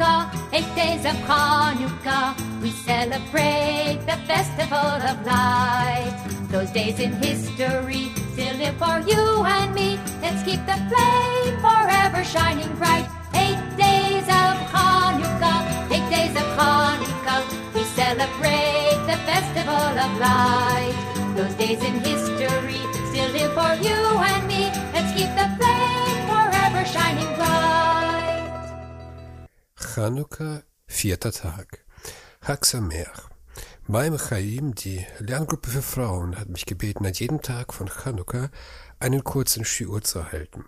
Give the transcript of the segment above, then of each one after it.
Hanukkah, eight days of Hanukkah, we celebrate the festival of light. Those days in history still live for you and me. Let's keep the flame forever shining bright. Eight days of Hanukkah, eight days of Hanukkah, we celebrate the festival of light. Those days in history still live for you and me. Let's keep the flame Chanukka, vierter Tag. Sameach. Beim Chaim, die Lerngruppe für Frauen, hat mich gebeten, an jedem Tag von Chanukka einen kurzen Shiur zu halten.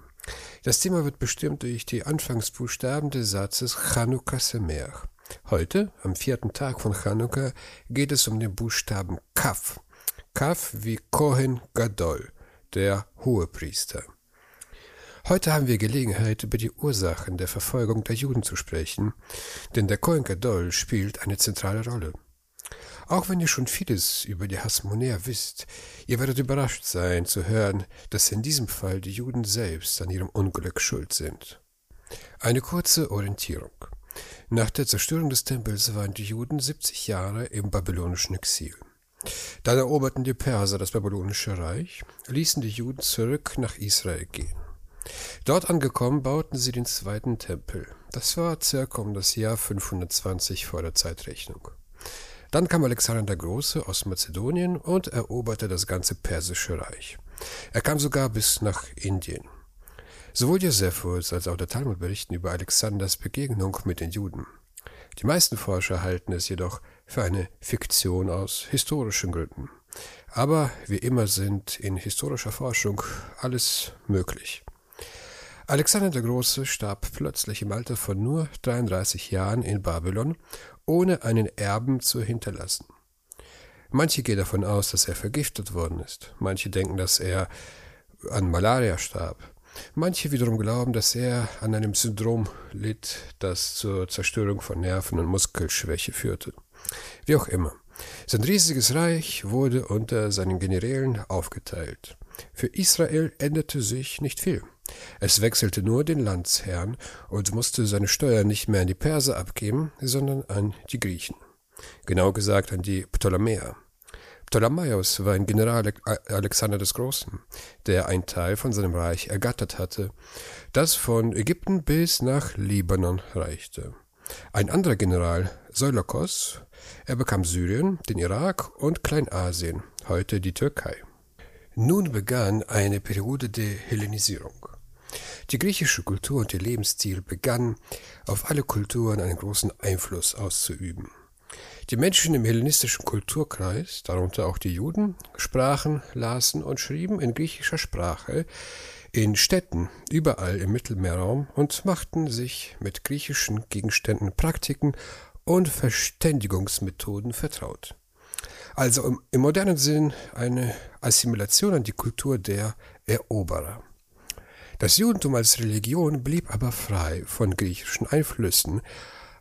Das Thema wird bestimmt durch die Anfangsbuchstaben des Satzes Chanukka Sameach. Heute, am vierten Tag von Chanukka, geht es um den Buchstaben Kaf. Kaf wie Kohen Gadol, der Hohepriester. Heute haben wir Gelegenheit, über die Ursachen der Verfolgung der Juden zu sprechen, denn der Kohen Gadol spielt eine zentrale Rolle. Auch wenn ihr schon vieles über die Hasmonäer wisst, ihr werdet überrascht sein zu hören, dass in diesem Fall die Juden selbst an ihrem Unglück schuld sind. Eine kurze Orientierung. Nach der Zerstörung des Tempels waren die Juden 70 Jahre im babylonischen Exil. Dann eroberten die Perser das babylonische Reich, ließen die Juden zurück nach Israel gehen. Dort angekommen bauten sie den zweiten Tempel. Das war circa um das Jahr 520 vor der Zeitrechnung. Dann kam Alexander der Große aus Mazedonien und eroberte das ganze persische Reich. Er kam sogar bis nach Indien. Sowohl Josephus als auch der Talmud berichten über Alexanders Begegnung mit den Juden. Die meisten Forscher halten es jedoch für eine Fiktion aus historischen Gründen. Aber wie immer sind in historischer Forschung alles möglich. Alexander der Große starb plötzlich im Alter von nur 33 Jahren in Babylon, ohne einen Erben zu hinterlassen. Manche gehen davon aus, dass er vergiftet worden ist. Manche denken, dass er an Malaria starb. Manche wiederum glauben, dass er an einem Syndrom litt, das zur Zerstörung von Nerven und Muskelschwäche führte. Wie auch immer. Sein riesiges Reich wurde unter seinen Generälen aufgeteilt. Für Israel änderte sich nicht viel. Es wechselte nur den Landsherrn und musste seine Steuern nicht mehr an die Perser abgeben, sondern an die Griechen. Genau gesagt an die Ptolemäer. Ptolemaios war ein General Alexander des Großen, der einen Teil von seinem Reich ergattert hatte, das von Ägypten bis nach Libanon reichte. Ein anderer General, Seulikos, er bekam Syrien, den Irak und Kleinasien, heute die Türkei. Nun begann eine Periode der Hellenisierung. Die griechische Kultur und ihr Lebensstil begannen, auf alle Kulturen einen großen Einfluss auszuüben. Die Menschen im hellenistischen Kulturkreis, darunter auch die Juden, sprachen, lasen und schrieben in griechischer Sprache in Städten überall im Mittelmeerraum und machten sich mit griechischen Gegenständen, Praktiken und Verständigungsmethoden vertraut. Also im, im modernen Sinn eine Assimilation an die Kultur der Eroberer. Das Judentum als Religion blieb aber frei von griechischen Einflüssen,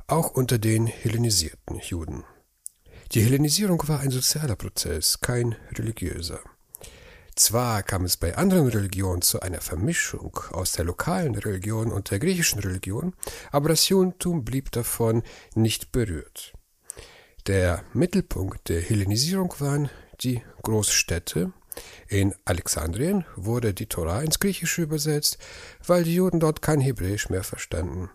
auch unter den hellenisierten Juden. Die Hellenisierung war ein sozialer Prozess, kein religiöser. Zwar kam es bei anderen Religionen zu einer Vermischung aus der lokalen Religion und der griechischen Religion, aber das Judentum blieb davon nicht berührt. Der Mittelpunkt der Hellenisierung waren die Großstädte. In Alexandrien wurde die Tora ins Griechische übersetzt, weil die Juden dort kein Hebräisch mehr verstanden.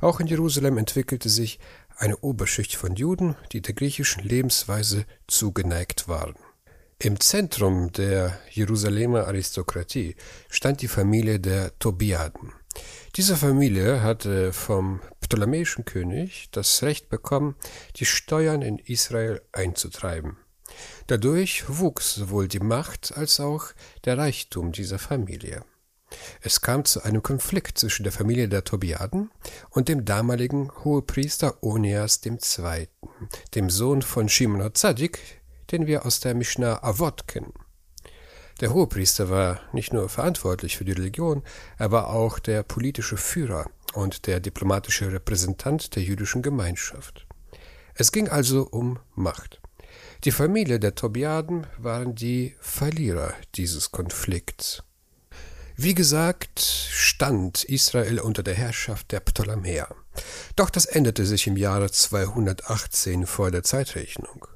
Auch in Jerusalem entwickelte sich eine Oberschicht von Juden, die der griechischen Lebensweise zugeneigt waren. Im Zentrum der Jerusalemer Aristokratie stand die Familie der Tobiaden. Diese Familie hatte vom ptolemäischen König das Recht bekommen, die Steuern in Israel einzutreiben. Dadurch wuchs sowohl die Macht als auch der Reichtum dieser Familie. Es kam zu einem Konflikt zwischen der Familie der Tobiaden und dem damaligen Hohepriester Onias II., dem Sohn von Shimon Zadik, den wir aus der Mishnah Avot kennen. Der Hohepriester war nicht nur verantwortlich für die Religion, er war auch der politische Führer und der diplomatische Repräsentant der jüdischen Gemeinschaft. Es ging also um Macht. Die Familie der Tobiaden waren die Verlierer dieses Konflikts. Wie gesagt, stand Israel unter der Herrschaft der Ptolemäer. Doch das änderte sich im Jahre 218 vor der Zeitrechnung.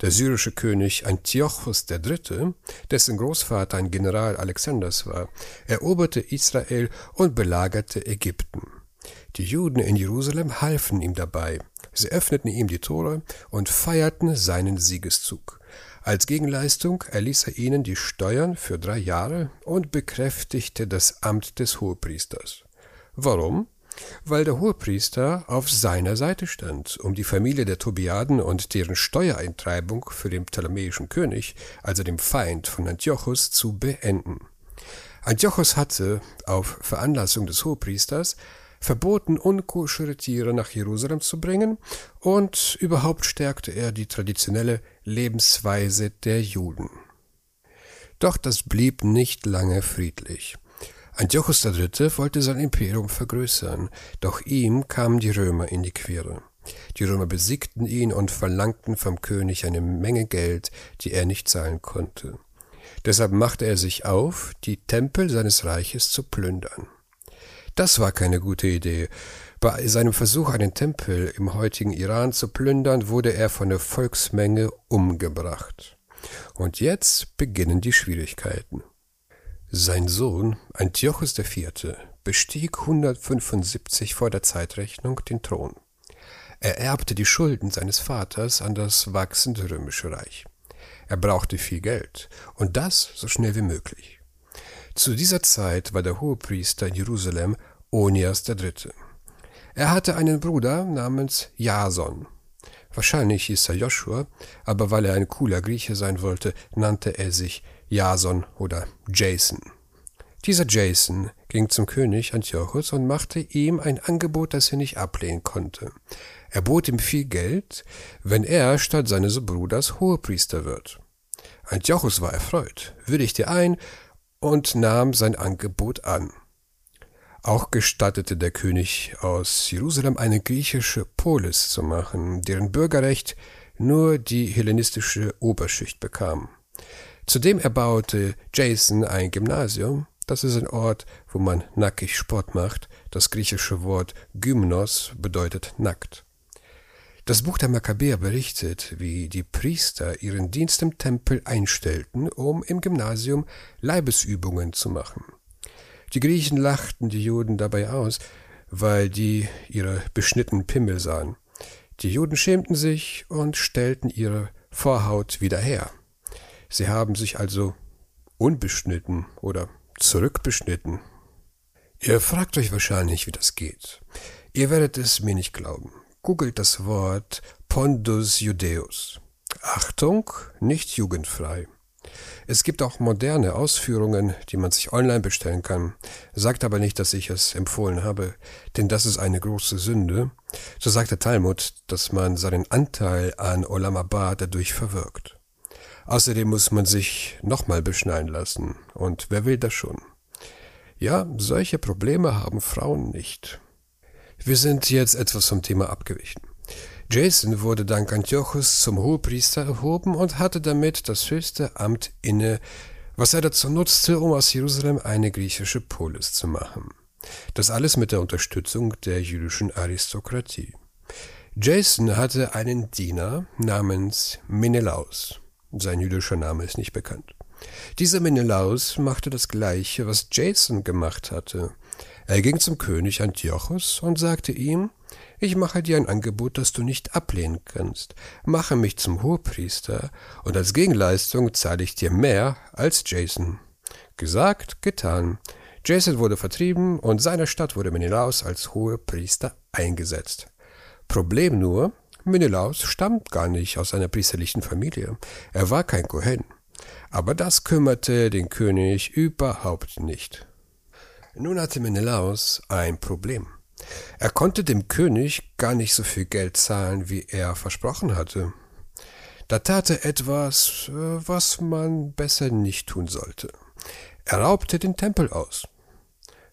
Der syrische König Antiochus III., dessen Großvater ein General Alexanders war, eroberte Israel und belagerte Ägypten. Die Juden in Jerusalem halfen ihm dabei. Sie öffneten ihm die Tore und feierten seinen Siegeszug. Als Gegenleistung erließ er ihnen die Steuern für drei Jahre und bekräftigte das Amt des Hohepriesters. Warum? Weil der Hohepriester auf seiner Seite stand, um die Familie der Tobiaden und deren Steuereintreibung für den ptolemäischen König, also dem Feind von Antiochus, zu beenden. Antiochus hatte, auf Veranlassung des Hohepriesters, verboten, unkoschere Tiere nach Jerusalem zu bringen, und überhaupt stärkte er die traditionelle Lebensweise der Juden. Doch das blieb nicht lange friedlich. Antiochus III. wollte sein Imperium vergrößern, doch ihm kamen die Römer in die Quere. Die Römer besiegten ihn und verlangten vom König eine Menge Geld, die er nicht zahlen konnte. Deshalb machte er sich auf, die Tempel seines Reiches zu plündern. Das war keine gute Idee. Bei seinem Versuch, einen Tempel im heutigen Iran zu plündern, wurde er von der Volksmenge umgebracht. Und jetzt beginnen die Schwierigkeiten. Sein Sohn Antiochus IV. bestieg 175 vor der Zeitrechnung den Thron. Er erbte die Schulden seines Vaters an das wachsende römische Reich. Er brauchte viel Geld und das so schnell wie möglich. Zu dieser Zeit war der Hohepriester in Jerusalem Onias III. Er hatte einen Bruder namens Jason. Wahrscheinlich hieß er Joshua, aber weil er ein cooler Grieche sein wollte, nannte er sich Jason oder Jason. Dieser Jason ging zum König Antiochus und machte ihm ein Angebot, das er nicht ablehnen konnte. Er bot ihm viel Geld, wenn er statt seines Bruders Hohepriester wird. Antiochus war erfreut, willigte ein und nahm sein Angebot an. Auch gestattete der König aus Jerusalem eine griechische Polis zu machen, deren Bürgerrecht nur die hellenistische Oberschicht bekam. Zudem erbaute Jason ein Gymnasium, das ist ein Ort, wo man nackig Sport macht. Das griechische Wort Gymnos bedeutet nackt. Das Buch der Makkabäer berichtet, wie die Priester ihren Dienst im Tempel einstellten, um im Gymnasium Leibesübungen zu machen. Die Griechen lachten die Juden dabei aus, weil die ihre beschnittenen Pimmel sahen. Die Juden schämten sich und stellten ihre Vorhaut wieder her. Sie haben sich also unbeschnitten oder zurückbeschnitten. Ihr fragt euch wahrscheinlich, wie das geht. Ihr werdet es mir nicht glauben googelt das Wort Pondus Judeus. Achtung, nicht jugendfrei. Es gibt auch moderne Ausführungen, die man sich online bestellen kann. Sagt aber nicht, dass ich es empfohlen habe, denn das ist eine große Sünde. So sagt der Talmud, dass man seinen Anteil an Olam dadurch verwirkt. Außerdem muss man sich nochmal beschneiden lassen. Und wer will das schon? Ja, solche Probleme haben Frauen nicht. Wir sind jetzt etwas vom Thema abgewichen. Jason wurde dank Antiochus zum Hohepriester erhoben und hatte damit das höchste Amt inne, was er dazu nutzte, um aus Jerusalem eine griechische Polis zu machen. Das alles mit der Unterstützung der jüdischen Aristokratie. Jason hatte einen Diener namens Menelaus. Sein jüdischer Name ist nicht bekannt. Dieser Menelaus machte das gleiche, was Jason gemacht hatte. Er ging zum König Antiochus und sagte ihm, ich mache dir ein Angebot, das du nicht ablehnen kannst. Mache mich zum Hohepriester, und als Gegenleistung zahle ich dir mehr als Jason. Gesagt, getan. Jason wurde vertrieben und seiner Stadt wurde Menelaus als Hohepriester eingesetzt. Problem nur, Menelaus stammt gar nicht aus einer priesterlichen Familie. Er war kein Kohen. Aber das kümmerte den König überhaupt nicht. Nun hatte Menelaus ein Problem. Er konnte dem König gar nicht so viel Geld zahlen, wie er versprochen hatte. Da tat er etwas, äh, was man besser nicht tun sollte. Er raubte den Tempel aus.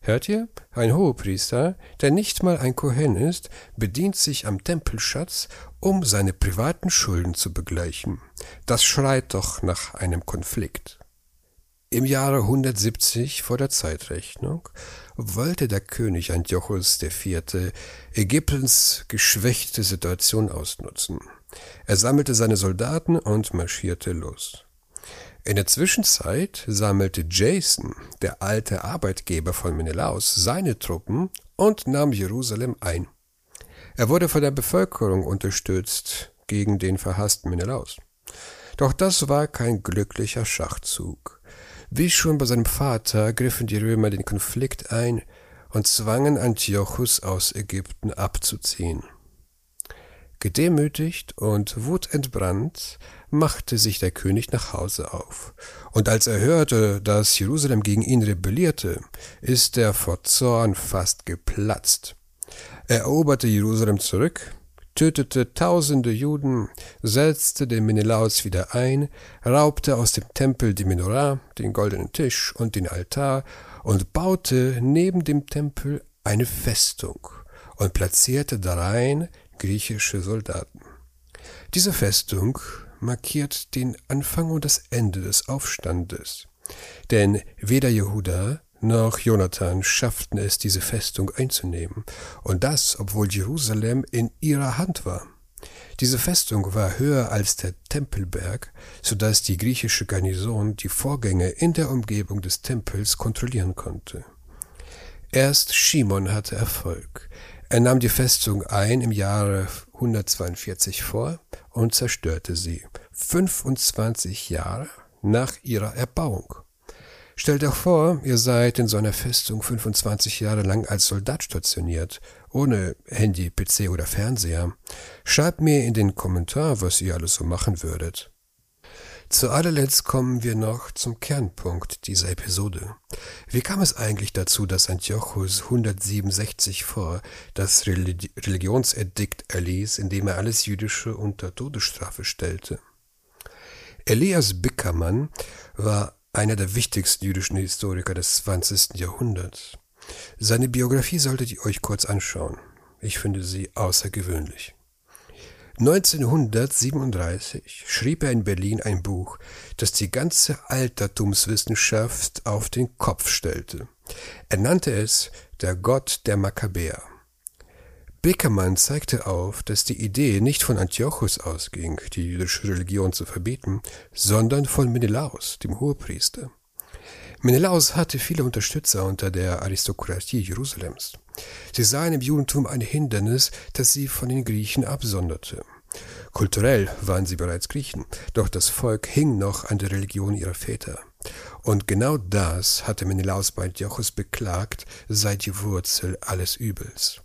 Hört ihr? Ein Hohepriester, der nicht mal ein Kohen ist, bedient sich am Tempelschatz, um seine privaten Schulden zu begleichen. Das schreit doch nach einem Konflikt. Im Jahre 170 vor der Zeitrechnung wollte der König Antiochus IV. Ägyptens geschwächte Situation ausnutzen. Er sammelte seine Soldaten und marschierte los. In der Zwischenzeit sammelte Jason, der alte Arbeitgeber von Menelaus, seine Truppen und nahm Jerusalem ein. Er wurde von der Bevölkerung unterstützt gegen den verhassten Menelaus. Doch das war kein glücklicher Schachzug. Wie schon bei seinem Vater griffen die Römer den Konflikt ein und zwangen Antiochus aus Ägypten abzuziehen. Gedemütigt und wutentbrannt machte sich der König nach Hause auf. Und als er hörte, dass Jerusalem gegen ihn rebellierte, ist er vor Zorn fast geplatzt. Er eroberte Jerusalem zurück, tötete tausende Juden, setzte den Menelaus wieder ein, raubte aus dem Tempel die Menorah, den goldenen Tisch und den Altar und baute neben dem Tempel eine Festung und platzierte darein griechische Soldaten. Diese Festung markiert den Anfang und das Ende des Aufstandes. Denn weder Jehuda noch Jonathan schafften es, diese Festung einzunehmen, und das, obwohl Jerusalem in ihrer Hand war. Diese Festung war höher als der Tempelberg, so dass die griechische Garnison die Vorgänge in der Umgebung des Tempels kontrollieren konnte. Erst Shimon hatte Erfolg. Er nahm die Festung ein im Jahre 142 vor und zerstörte sie, 25 Jahre nach ihrer Erbauung. Stellt euch vor, ihr seid in so einer Festung 25 Jahre lang als Soldat stationiert, ohne Handy, PC oder Fernseher. Schreibt mir in den Kommentar, was ihr alles so machen würdet. Zu allerletzt kommen wir noch zum Kernpunkt dieser Episode. Wie kam es eigentlich dazu, dass Antiochus 167 vor das Religionsedikt erließ, indem er alles Jüdische unter Todesstrafe stellte? Elias Bickermann war einer der wichtigsten jüdischen Historiker des 20. Jahrhunderts. Seine Biografie solltet ihr euch kurz anschauen. Ich finde sie außergewöhnlich. 1937 schrieb er in Berlin ein Buch, das die ganze Altertumswissenschaft auf den Kopf stellte. Er nannte es Der Gott der Makkabäer. Beckermann zeigte auf, dass die Idee nicht von Antiochus ausging, die jüdische Religion zu verbieten, sondern von Menelaus, dem Hohepriester. Menelaus hatte viele Unterstützer unter der Aristokratie Jerusalems. Sie sahen im Judentum ein Hindernis, das sie von den Griechen absonderte. Kulturell waren sie bereits Griechen, doch das Volk hing noch an der Religion ihrer Väter. Und genau das hatte Menelaus bei Antiochus beklagt, sei die Wurzel alles Übels.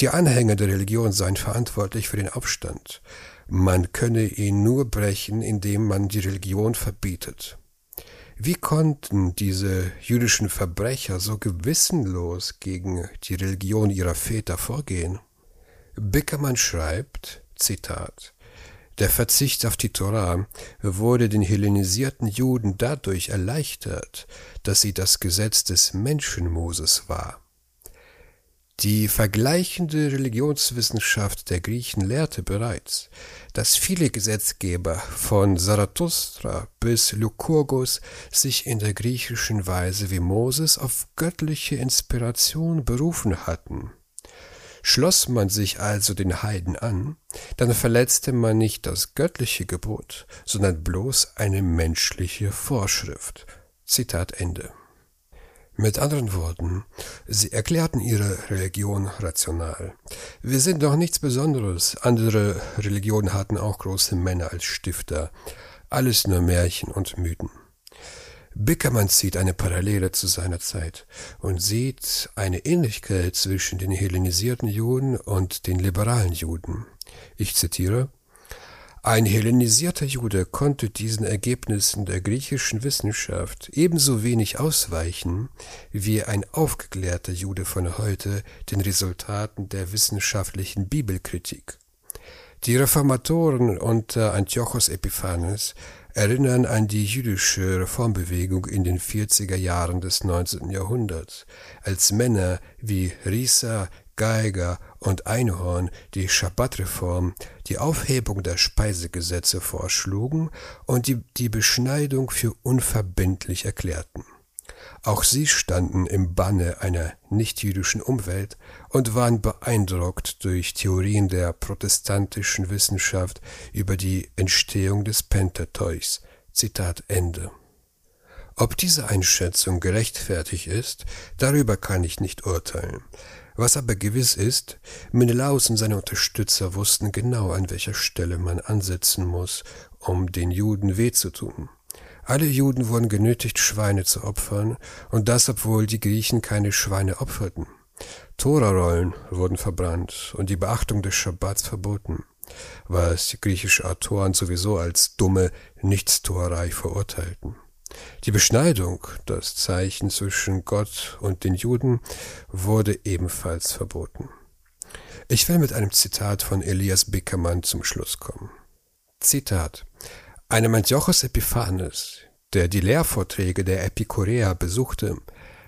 Die Anhänger der Religion seien verantwortlich für den Aufstand. Man könne ihn nur brechen, indem man die Religion verbietet. Wie konnten diese jüdischen Verbrecher so gewissenlos gegen die Religion ihrer Väter vorgehen? Bickermann schreibt, Zitat, der Verzicht auf die Torah wurde den hellenisierten Juden dadurch erleichtert, dass sie das Gesetz des Menschen Moses war. Die vergleichende Religionswissenschaft der Griechen lehrte bereits, dass viele Gesetzgeber von Zarathustra bis Lykurgus sich in der griechischen Weise wie Moses auf göttliche Inspiration berufen hatten. Schloss man sich also den Heiden an, dann verletzte man nicht das göttliche Gebot, sondern bloß eine menschliche Vorschrift. Zitat Ende. Mit anderen Worten, sie erklärten ihre Religion rational. Wir sind doch nichts Besonderes. Andere Religionen hatten auch große Männer als Stifter. Alles nur Märchen und Mythen. Bickermann zieht eine Parallele zu seiner Zeit und sieht eine Ähnlichkeit zwischen den hellenisierten Juden und den liberalen Juden. Ich zitiere ein hellenisierter Jude konnte diesen Ergebnissen der griechischen Wissenschaft ebenso wenig ausweichen, wie ein aufgeklärter Jude von heute den Resultaten der wissenschaftlichen Bibelkritik. Die Reformatoren unter Antiochos Epiphanes erinnern an die jüdische Reformbewegung in den 40er Jahren des 19. Jahrhunderts, als Männer wie Risa, Geiger und Einhorn die Schabbatreform, die Aufhebung der Speisegesetze vorschlugen und die, die Beschneidung für unverbindlich erklärten. Auch sie standen im Banne einer nichtjüdischen Umwelt und waren beeindruckt durch Theorien der protestantischen Wissenschaft über die Entstehung des Pentateuchs. Zitat Ende. Ob diese Einschätzung gerechtfertigt ist, darüber kann ich nicht urteilen. Was aber gewiss ist, Menelaus und seine Unterstützer wussten genau, an welcher Stelle man ansetzen muss, um den Juden weh zu tun. Alle Juden wurden genötigt, Schweine zu opfern, und das, obwohl die Griechen keine Schweine opferten. Torarollen wurden verbrannt und die Beachtung des Schabbats verboten, was die griechische Autoren sowieso als dumme Nichtstuerei verurteilten. Die Beschneidung, das Zeichen zwischen Gott und den Juden, wurde ebenfalls verboten. Ich will mit einem Zitat von Elias Bickermann zum Schluss kommen. Zitat Einem Antiochos Epiphanes, der die Lehrvorträge der Epikureer besuchte,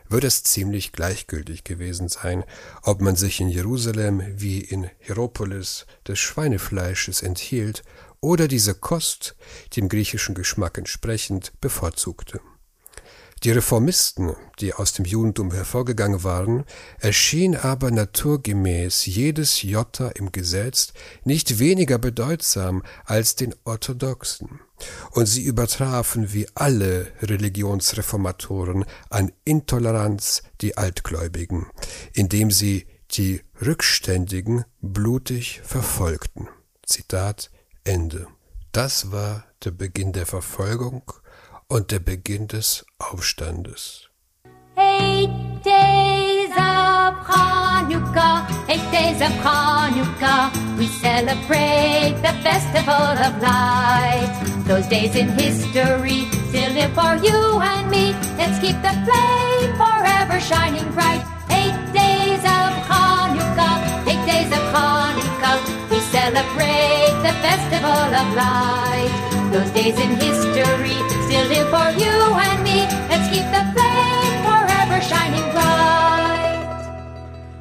wird es ziemlich gleichgültig gewesen sein, ob man sich in Jerusalem wie in Hieropolis des Schweinefleisches enthielt oder diese Kost, dem griechischen Geschmack entsprechend, bevorzugte. Die Reformisten, die aus dem Judentum hervorgegangen waren, erschien aber naturgemäß jedes Jota im Gesetz nicht weniger bedeutsam als den Orthodoxen, und sie übertrafen wie alle Religionsreformatoren an Intoleranz die Altgläubigen, indem sie die Rückständigen blutig verfolgten. Zitat Ende. Das war der Beginn der Verfolgung und der Beginn des Aufstandes. Eight days of Hanukkah, eight days of Hanukkah, we celebrate the festival of light. Those days in history still live for you and me. Let's keep the flame forever shining bright. Eight days of Hanukkah, eight days of Hanukkah, we celebrate festival of light. Those days in history still live for you and me.